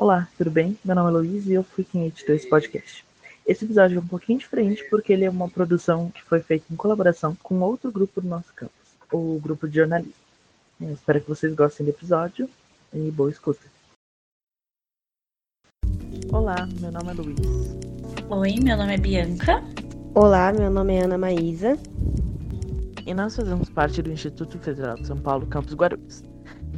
Olá, tudo bem? Meu nome é Luiz e eu fui quem editou esse podcast. Esse episódio é um pouquinho diferente porque ele é uma produção que foi feita em colaboração com outro grupo do nosso campus, o grupo de jornalismo. Eu espero que vocês gostem do episódio e boa escuta. Olá, meu nome é Luiz. Oi, meu nome é Bianca. Olá, meu nome é Ana Maísa. E nós fazemos parte do Instituto Federal de São Paulo, Campus Guarulhos.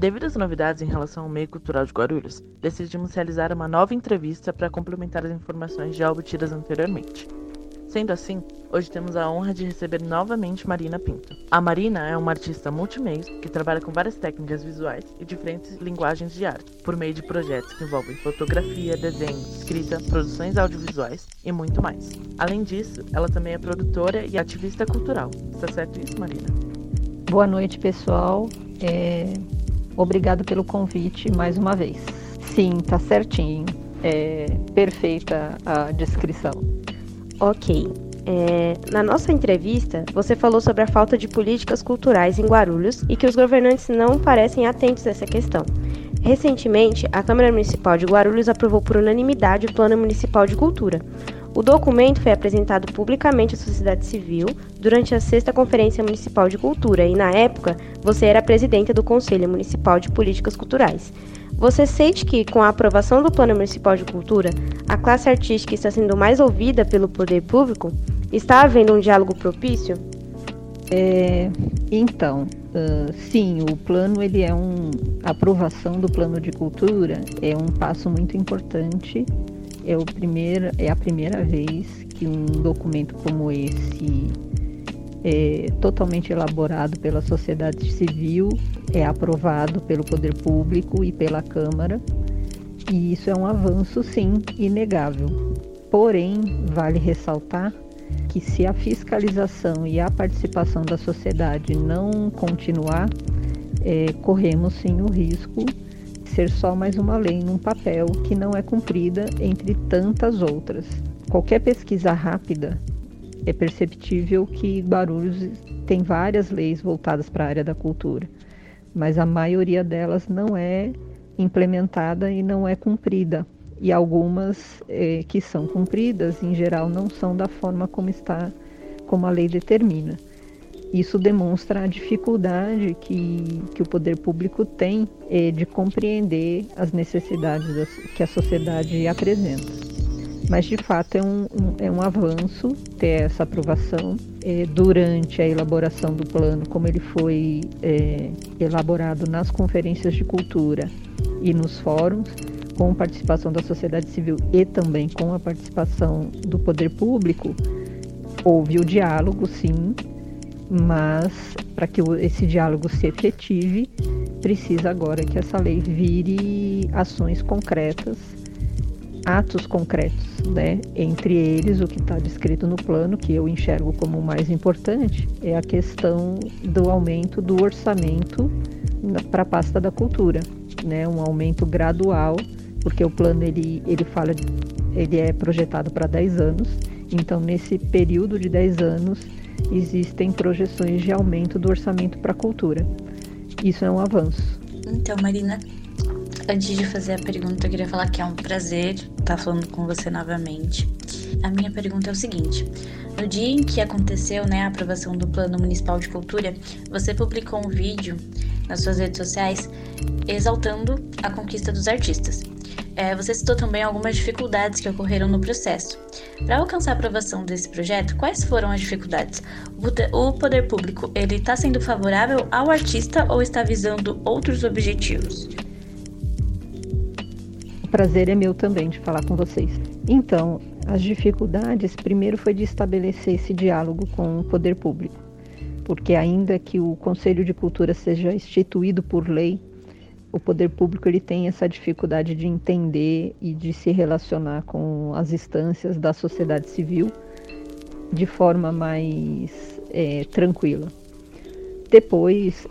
Devido às novidades em relação ao meio cultural de Guarulhos, decidimos realizar uma nova entrevista para complementar as informações já obtidas anteriormente. Sendo assim, hoje temos a honra de receber novamente Marina Pinto. A Marina é uma artista multimeios que trabalha com várias técnicas visuais e diferentes linguagens de arte, por meio de projetos que envolvem fotografia, desenho, escrita, produções audiovisuais e muito mais. Além disso, ela também é produtora e ativista cultural. Está certo isso, Marina? Boa noite, pessoal. É... Obrigado pelo convite mais uma vez. Sim, tá certinho. É perfeita a descrição. Ok. É, na nossa entrevista, você falou sobre a falta de políticas culturais em Guarulhos e que os governantes não parecem atentos a essa questão. Recentemente, a Câmara Municipal de Guarulhos aprovou por unanimidade o Plano Municipal de Cultura. O documento foi apresentado publicamente à sociedade civil durante a sexta Conferência Municipal de Cultura e, na época, você era presidenta do Conselho Municipal de Políticas Culturais. Você sente que, com a aprovação do Plano Municipal de Cultura, a classe artística está sendo mais ouvida pelo poder público? Está havendo um diálogo propício? É, então, uh, sim, o plano ele é um a aprovação do plano de cultura é um passo muito importante. É o primeiro, é a primeira vez que um documento como esse é, totalmente elaborado pela sociedade civil, é aprovado pelo poder público e pela Câmara, e isso é um avanço, sim, inegável. Porém, vale ressaltar que se a fiscalização e a participação da sociedade não continuar, é, corremos sim o risco de ser só mais uma lei num papel que não é cumprida entre tantas outras. Qualquer pesquisa rápida é perceptível que Guarulhos tem várias leis voltadas para a área da cultura, mas a maioria delas não é implementada e não é cumprida. E algumas é, que são cumpridas, em geral, não são da forma como está, como a lei determina. Isso demonstra a dificuldade que, que o poder público tem é, de compreender as necessidades das, que a sociedade apresenta. Mas de fato é um, um, é um avanço ter essa aprovação é, durante a elaboração do plano, como ele foi é, elaborado nas conferências de cultura e nos fóruns, com participação da sociedade civil e também com a participação do poder público, houve o diálogo, sim, mas para que esse diálogo se efetive, precisa agora que essa lei vire ações concretas atos concretos, né? Entre eles, o que está descrito no plano, que eu enxergo como o mais importante, é a questão do aumento do orçamento para a pasta da cultura, né? Um aumento gradual, porque o plano ele, ele fala, ele é projetado para 10 anos, então nesse período de 10 anos existem projeções de aumento do orçamento para a cultura. Isso é um avanço. Então, Marina, Antes de fazer a pergunta, eu queria falar que é um prazer estar falando com você novamente. A minha pergunta é o seguinte: no dia em que aconteceu né, a aprovação do Plano Municipal de Cultura, você publicou um vídeo nas suas redes sociais exaltando a conquista dos artistas. É, você citou também algumas dificuldades que ocorreram no processo. Para alcançar a aprovação desse projeto, quais foram as dificuldades? O poder público ele está sendo favorável ao artista ou está visando outros objetivos? Prazer é meu também de falar com vocês. Então, as dificuldades, primeiro foi de estabelecer esse diálogo com o poder público, porque ainda que o Conselho de Cultura seja instituído por lei, o poder público ele tem essa dificuldade de entender e de se relacionar com as instâncias da sociedade civil de forma mais é, tranquila. Depois,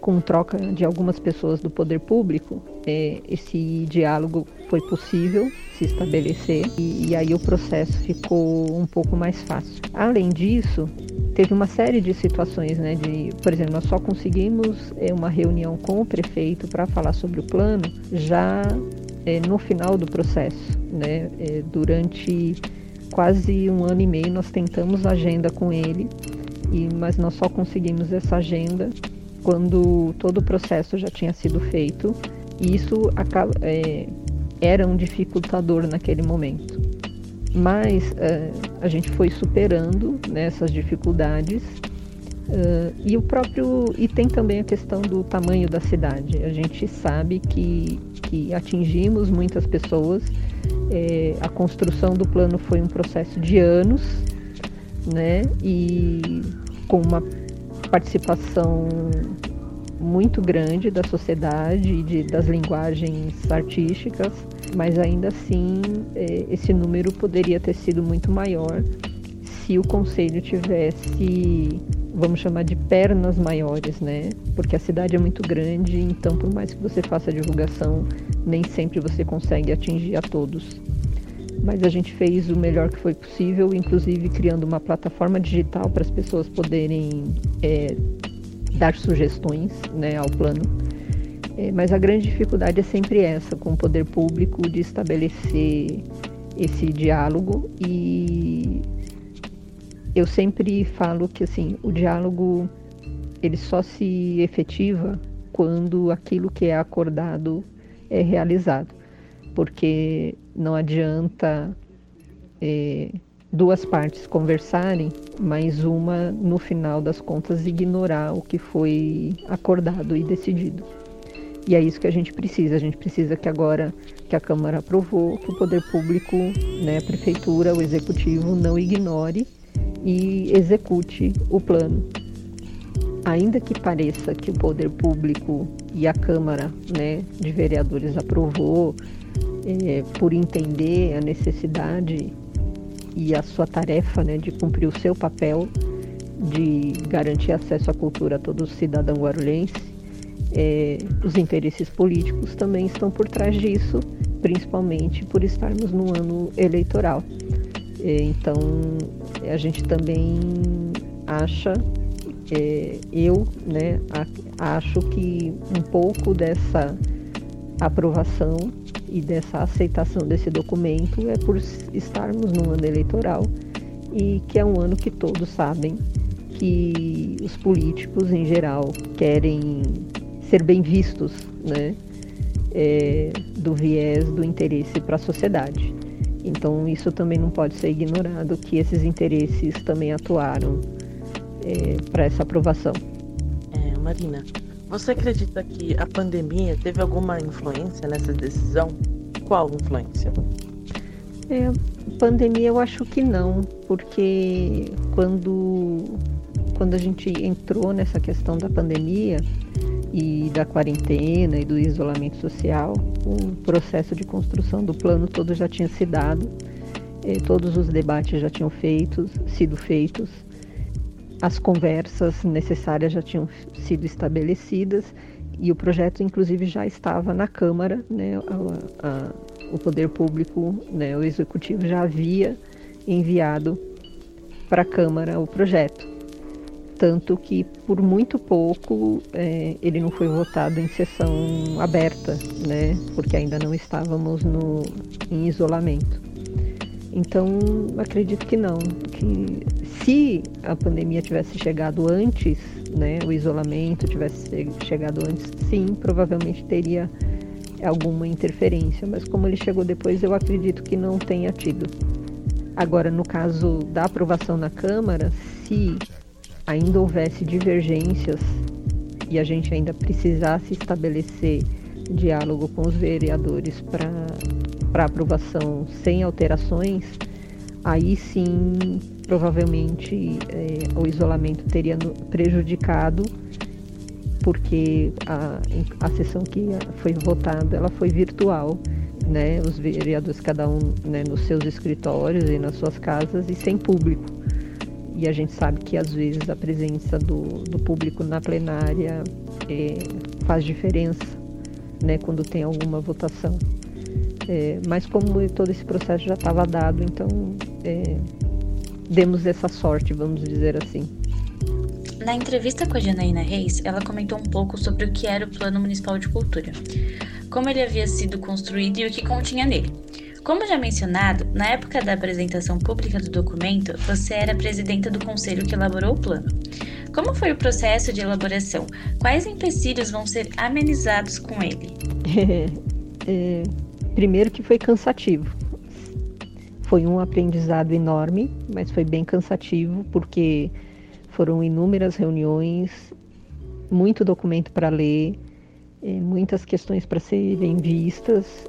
com troca de algumas pessoas do poder público, é, esse diálogo foi possível se estabelecer e, e, aí o processo ficou um pouco mais fácil. Além disso, teve uma série de situações, né? De, por exemplo, nós só conseguimos é, uma reunião com o prefeito para falar sobre o plano já é, no final do processo, né? É, durante quase um ano e meio nós tentamos agenda com ele, e, mas nós só conseguimos essa agenda quando todo o processo já tinha sido feito. E isso é, era um dificultador naquele momento. Mas uh, a gente foi superando né, essas dificuldades uh, e o próprio e tem também a questão do tamanho da cidade. A gente sabe que, que atingimos muitas pessoas. É, a construção do plano foi um processo de anos, né? E com uma participação muito grande da sociedade e de, das linguagens artísticas, mas ainda assim é, esse número poderia ter sido muito maior se o conselho tivesse, vamos chamar de pernas maiores, né? Porque a cidade é muito grande, então por mais que você faça divulgação, nem sempre você consegue atingir a todos. Mas a gente fez o melhor que foi possível, inclusive criando uma plataforma digital para as pessoas poderem é, dar sugestões né, ao plano. É, mas a grande dificuldade é sempre essa, com o poder público, de estabelecer esse diálogo e eu sempre falo que assim o diálogo ele só se efetiva quando aquilo que é acordado é realizado porque não adianta é, duas partes conversarem, mas uma, no final das contas, ignorar o que foi acordado e decidido. E é isso que a gente precisa. A gente precisa que agora que a Câmara aprovou, que o poder público, né, a prefeitura, o executivo, não ignore e execute o plano. Ainda que pareça que o poder público e a Câmara né, de Vereadores aprovou, é, por entender a necessidade e a sua tarefa né, de cumprir o seu papel de garantir acesso à cultura a todo cidadão guarulhense, é, os interesses políticos também estão por trás disso, principalmente por estarmos num ano eleitoral. É, então, a gente também acha, é, eu né, a, acho que um pouco dessa aprovação e dessa aceitação desse documento é por estarmos num ano eleitoral e que é um ano que todos sabem que os políticos em geral querem ser bem vistos, né, é, do viés do interesse para a sociedade. Então isso também não pode ser ignorado que esses interesses também atuaram é, para essa aprovação. É, Marina, você acredita que a pandemia teve alguma influência nessa decisão? Qual influência? É, pandemia eu acho que não, porque quando, quando a gente entrou nessa questão da pandemia e da quarentena e do isolamento social, o processo de construção do plano todo já tinha se dado, eh, todos os debates já tinham feitos, sido feitos, as conversas necessárias já tinham sido estabelecidas e o projeto, inclusive, já estava na Câmara, né? A, a, o poder público, né? o executivo já havia enviado para a Câmara o projeto. Tanto que, por muito pouco, é, ele não foi votado em sessão aberta, né? porque ainda não estávamos no, em isolamento. Então, acredito que não, que se a pandemia tivesse chegado antes, né, o isolamento tivesse chegado antes, sim, provavelmente teria alguma interferência, mas como ele chegou depois, eu acredito que não tenha tido. Agora, no caso da aprovação na Câmara, se ainda houvesse divergências e a gente ainda precisasse estabelecer diálogo com os vereadores para para aprovação sem alterações, aí sim provavelmente é, o isolamento teria prejudicado porque a, a sessão que foi votada ela foi virtual, né? Os vereadores cada um né, nos seus escritórios e nas suas casas e sem público. E a gente sabe que às vezes a presença do, do público na plenária é, faz diferença, né? Quando tem alguma votação. É, mas como todo esse processo já estava dado, então é, demos essa sorte, vamos dizer assim. Na entrevista com a Janaína Reis, ela comentou um pouco sobre o que era o Plano Municipal de Cultura. como ele havia sido construído e o que continha nele. Como já mencionado, na época da apresentação pública do documento, você era presidenta do conselho que elaborou o plano. Como foi o processo de elaboração? Quais empecilhos vão ser amenizados com ele? É, primeiro que foi cansativo. Foi um aprendizado enorme, mas foi bem cansativo porque foram inúmeras reuniões, muito documento para ler, é, muitas questões para serem vistas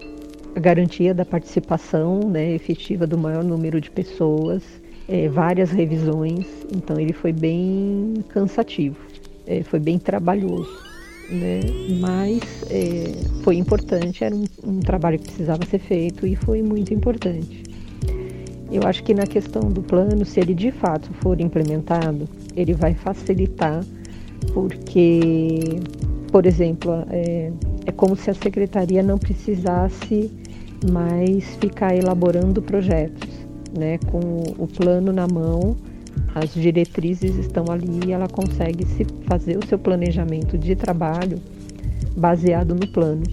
a garantia da participação né, efetiva do maior número de pessoas, é, várias revisões, então ele foi bem cansativo, é, foi bem trabalhoso, né? mas é, foi importante, era um, um trabalho que precisava ser feito e foi muito importante. Eu acho que na questão do plano, se ele de fato for implementado, ele vai facilitar, porque, por exemplo, é, é como se a secretaria não precisasse mas ficar elaborando projetos, né? Com o plano na mão, as diretrizes estão ali e ela consegue se fazer o seu planejamento de trabalho baseado no plano.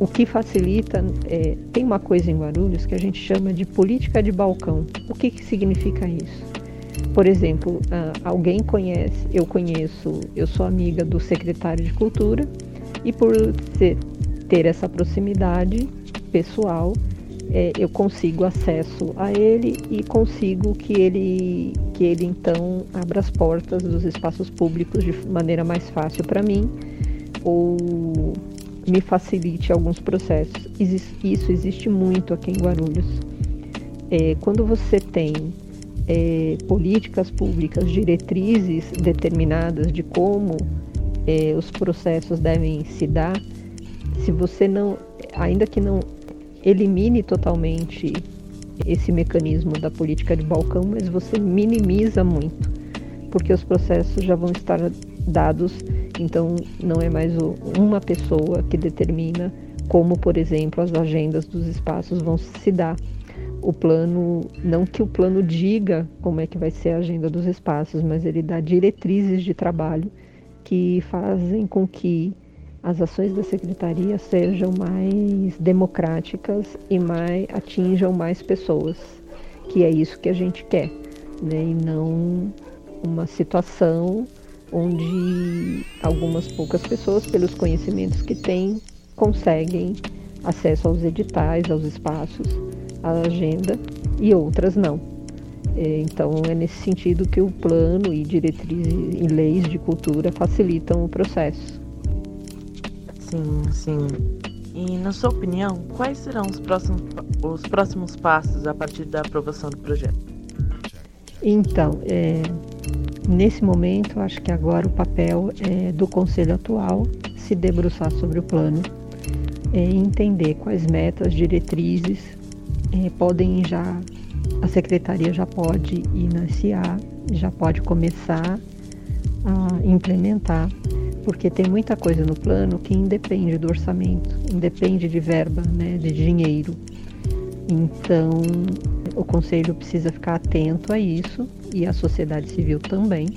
O que facilita, é, tem uma coisa em Guarulhos que a gente chama de política de balcão. O que, que significa isso? Por exemplo, alguém conhece, eu conheço, eu sou amiga do secretário de Cultura e por ser, ter essa proximidade, pessoal, é, eu consigo acesso a ele e consigo que ele, que ele então abra as portas dos espaços públicos de maneira mais fácil para mim ou me facilite alguns processos. Isso existe muito aqui em Guarulhos. É, quando você tem é, políticas públicas, diretrizes determinadas de como é, os processos devem se dar, se você não, ainda que não elimine totalmente esse mecanismo da política de balcão, mas você minimiza muito, porque os processos já vão estar dados, então não é mais uma pessoa que determina como, por exemplo, as agendas dos espaços vão se dar. O plano, não que o plano diga como é que vai ser a agenda dos espaços, mas ele dá diretrizes de trabalho que fazem com que as ações da secretaria sejam mais democráticas e mais atinjam mais pessoas, que é isso que a gente quer, né? E não uma situação onde algumas poucas pessoas, pelos conhecimentos que têm, conseguem acesso aos editais, aos espaços, à agenda e outras não. É, então é nesse sentido que o plano e diretrizes e leis de cultura facilitam o processo. Sim, sim. E na sua opinião, quais serão os próximos, os próximos passos a partir da aprovação do projeto? Então, é, nesse momento, acho que agora o papel é do Conselho atual se debruçar sobre o plano, é, entender quais metas, diretrizes é, podem já, a secretaria já pode iniciar, já pode começar a implementar porque tem muita coisa no plano que independe do orçamento, independe de verba, né, de dinheiro. Então, o conselho precisa ficar atento a isso e a sociedade civil também.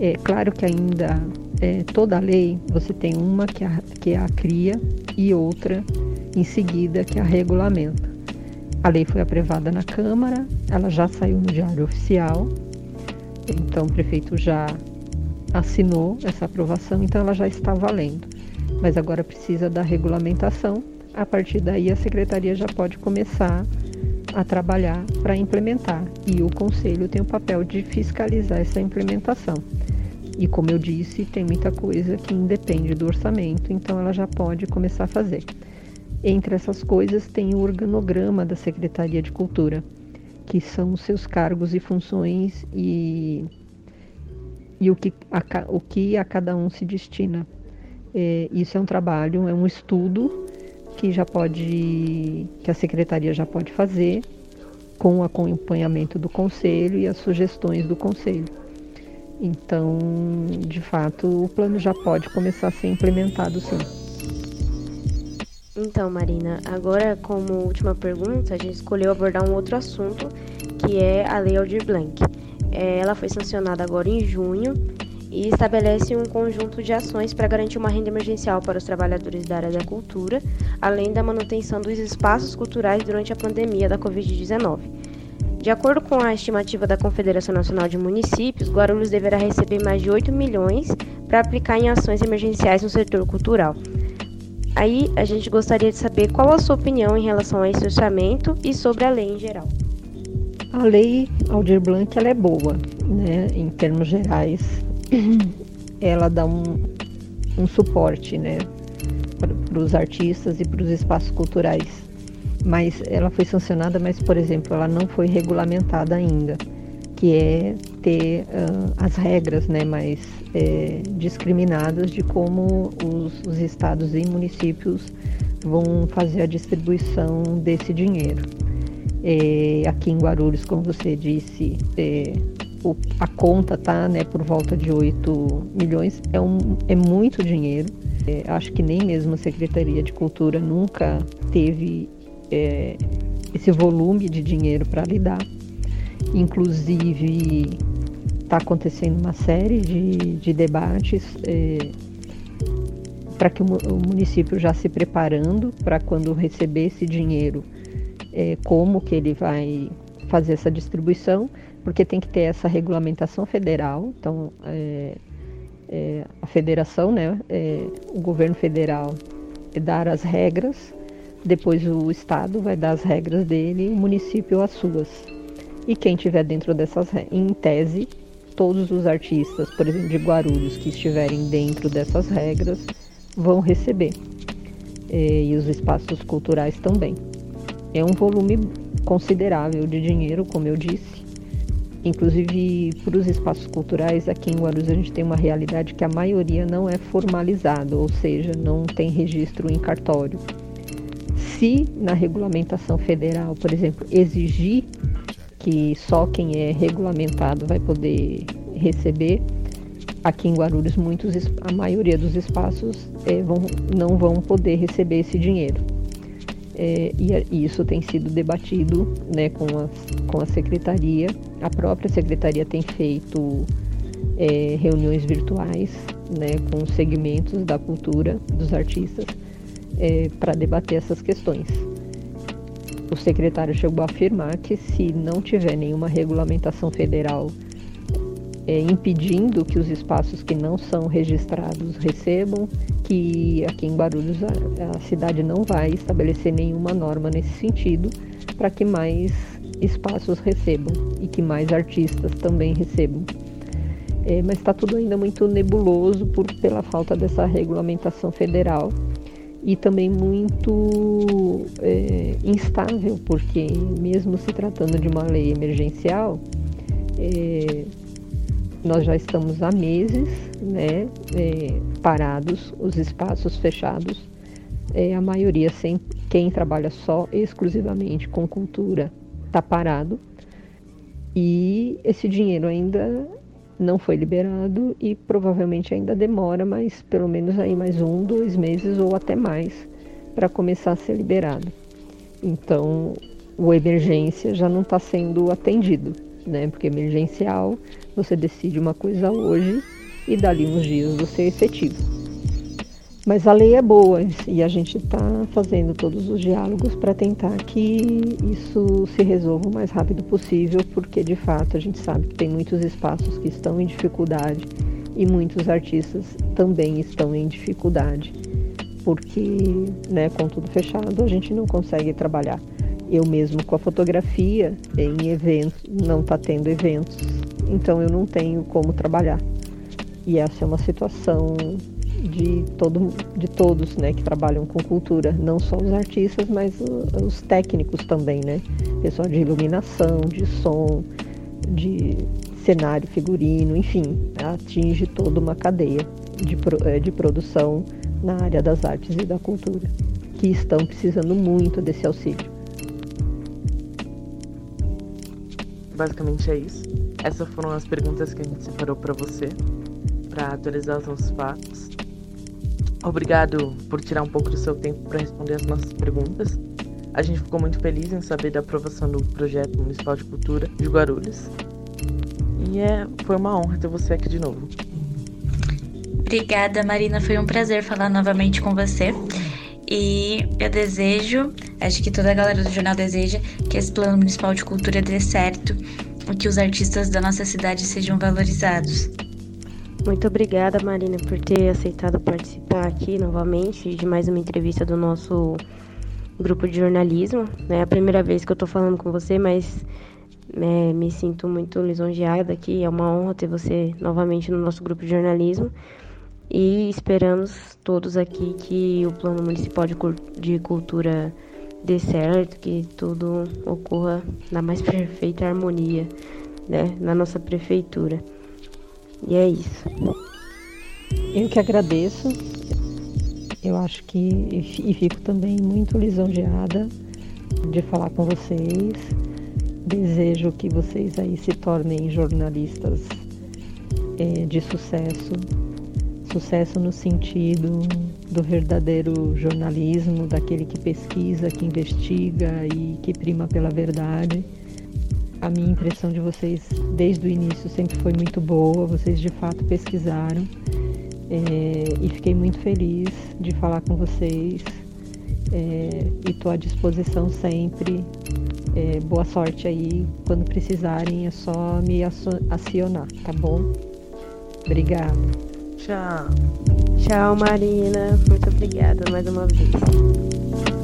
É claro que ainda é, toda lei você tem uma que, a, que a cria e outra em seguida que a regulamenta. A lei foi aprovada na Câmara, ela já saiu no Diário Oficial, então o prefeito já assinou essa aprovação, então ela já está valendo. Mas agora precisa da regulamentação. A partir daí, a secretaria já pode começar a trabalhar para implementar. E o conselho tem o papel de fiscalizar essa implementação. E como eu disse, tem muita coisa que independe do orçamento, então ela já pode começar a fazer. Entre essas coisas tem o organograma da Secretaria de Cultura, que são os seus cargos e funções e e o que a, o que a cada um se destina. É, isso é um trabalho, é um estudo que já pode, que a secretaria já pode fazer com o acompanhamento do conselho e as sugestões do conselho. Então, de fato, o plano já pode começar a ser implementado sim. Então, Marina, agora como última pergunta, a gente escolheu abordar um outro assunto, que é a Lei Aldir Blanc. É, ela foi sancionada agora em junho e estabelece um conjunto de ações para garantir uma renda emergencial para os trabalhadores da área da cultura, além da manutenção dos espaços culturais durante a pandemia da Covid-19. De acordo com a estimativa da Confederação Nacional de Municípios, Guarulhos deverá receber mais de 8 milhões para aplicar em ações emergenciais no setor cultural. Aí a gente gostaria de saber qual a sua opinião em relação a esse orçamento e sobre a lei em geral. A lei Aldir Blanc ela é boa, né? Em termos gerais, ela dá um, um suporte, né? Para os artistas e para os espaços culturais. Mas ela foi sancionada, mas por exemplo, ela não foi regulamentada ainda, que é ter uh, as regras, né? Mais é, discriminadas de como os, os estados e municípios vão fazer a distribuição desse dinheiro. É, aqui em Guarulhos, como você disse, é, o, a conta tá né, por volta de 8 milhões, é, um, é muito dinheiro. É, acho que nem mesmo a Secretaria de Cultura nunca teve esse volume de dinheiro para lidar. Inclusive, está acontecendo uma série de, de debates para que o, o, município já se preparando para quando receber esse dinheiro, é, como que ele vai fazer essa distribuição, porque tem que ter essa regulamentação federal. Então, é, é a federação, né, é, o governo federal dar as regras, depois o estado vai dar as regras dele, o município as suas. E quem tiver dentro dessas, em tese, todos os artistas, por exemplo, de Guarulhos, que estiverem dentro dessas regras, vão receber. É, e os espaços culturais também. É um volume considerável de dinheiro, como eu disse. Inclusive, para os espaços culturais, aqui em Guarulhos a gente tem uma realidade que a maioria não é formalizado, ou seja, não tem registro em cartório. Se na regulamentação federal, por exemplo, exigir que só quem é regulamentado vai poder receber. Aqui em Guarulhos, muitos, a maioria dos espaços é, vão, não vão poder receber esse dinheiro. É, e, isso tem sido debatido né, com, a, com a secretaria. A própria secretaria tem feito é, reuniões virtuais né, com segmentos da cultura dos artistas é, para debater essas questões o secretário chegou a afirmar que se não tiver nenhuma regulamentação federal é, impedindo que os espaços que não são registrados recebam, que aqui em Guarulhos a, a cidade não vai estabelecer nenhuma norma nesse sentido para que mais espaços recebam e que mais artistas também recebam. É, mas está tudo ainda muito nebuloso por, pela falta dessa regulamentação federal e também muito é, instável, porque mesmo se tratando de uma lei emergencial, é, nós já estamos há meses né, é, parados, os espaços fechados, é, a maioria sem quem trabalha só exclusivamente com cultura está parado. E esse dinheiro ainda não foi liberado e provavelmente ainda demora, mas pelo menos aí mais um, dois meses ou até mais para começar a ser liberado. Então, o emergência já não está sendo atendido, né? Porque emergencial você decide uma coisa hoje e dali uns dias você efetiva. Mas a lei é boa e a gente está fazendo todos os diálogos para tentar que isso se resolva o mais rápido possível, porque de fato a gente sabe que tem muitos espaços que estão em dificuldade e muitos artistas também estão em dificuldade, porque né, com tudo fechado a gente não consegue trabalhar. Eu mesmo com a fotografia em eventos, não está tendo eventos, então eu não tenho como trabalhar. E essa é uma situação de, todo, de todos né, que trabalham com cultura, não só os artistas, mas os técnicos também, né? Pessoal de iluminação, de som, de cenário, figurino, enfim, atinge toda uma cadeia de, eh, de produção na área das artes e da cultura, que estão precisando muito desse auxílio. Basicamente é isso. Essas foram as perguntas que a gente separou para você, para atualizar os nossos fatos. Obrigado por tirar um pouco do seu tempo para responder as nossas perguntas. A gente ficou muito feliz em saber da aprovação do projeto municipal de cultura de Guarulhos. E é, foi uma honra ter você aqui de novo. Obrigada, Marina. Foi um prazer falar novamente com você. E eu desejo, acho que toda a galera do jornal deseja, que esse plano municipal de cultura dê certo e que os artistas da nossa cidade sejam valorizados. Muito obrigada, Marina, por ter aceitado participar aqui novamente de mais uma entrevista do nosso grupo de jornalismo. É a primeira vez que eu estou falando com você, mas é, me sinto muito lisonjeada aqui. É uma honra ter você novamente no nosso grupo de jornalismo. E esperamos todos aqui que o Plano Municipal de, de Cultura dê certo, que tudo ocorra na mais perfeita harmonia né, na nossa prefeitura. E é isso. Eu que agradeço. Eu acho que e fico também muito lisonjeada de falar com vocês. Desejo que vocês aí se tornem jornalistas é, de sucesso, sucesso no sentido do verdadeiro jornalismo, daquele que pesquisa, que investiga e que prima pela verdade. A minha impressão de vocês desde o início sempre foi muito boa, vocês de fato pesquisaram é, e fiquei muito feliz de falar com vocês é, e estou à disposição sempre. É, boa sorte aí, quando precisarem é só me acionar, tá bom? Obrigada. Tchau. Tchau, Marina. Muito obrigada mais uma vez.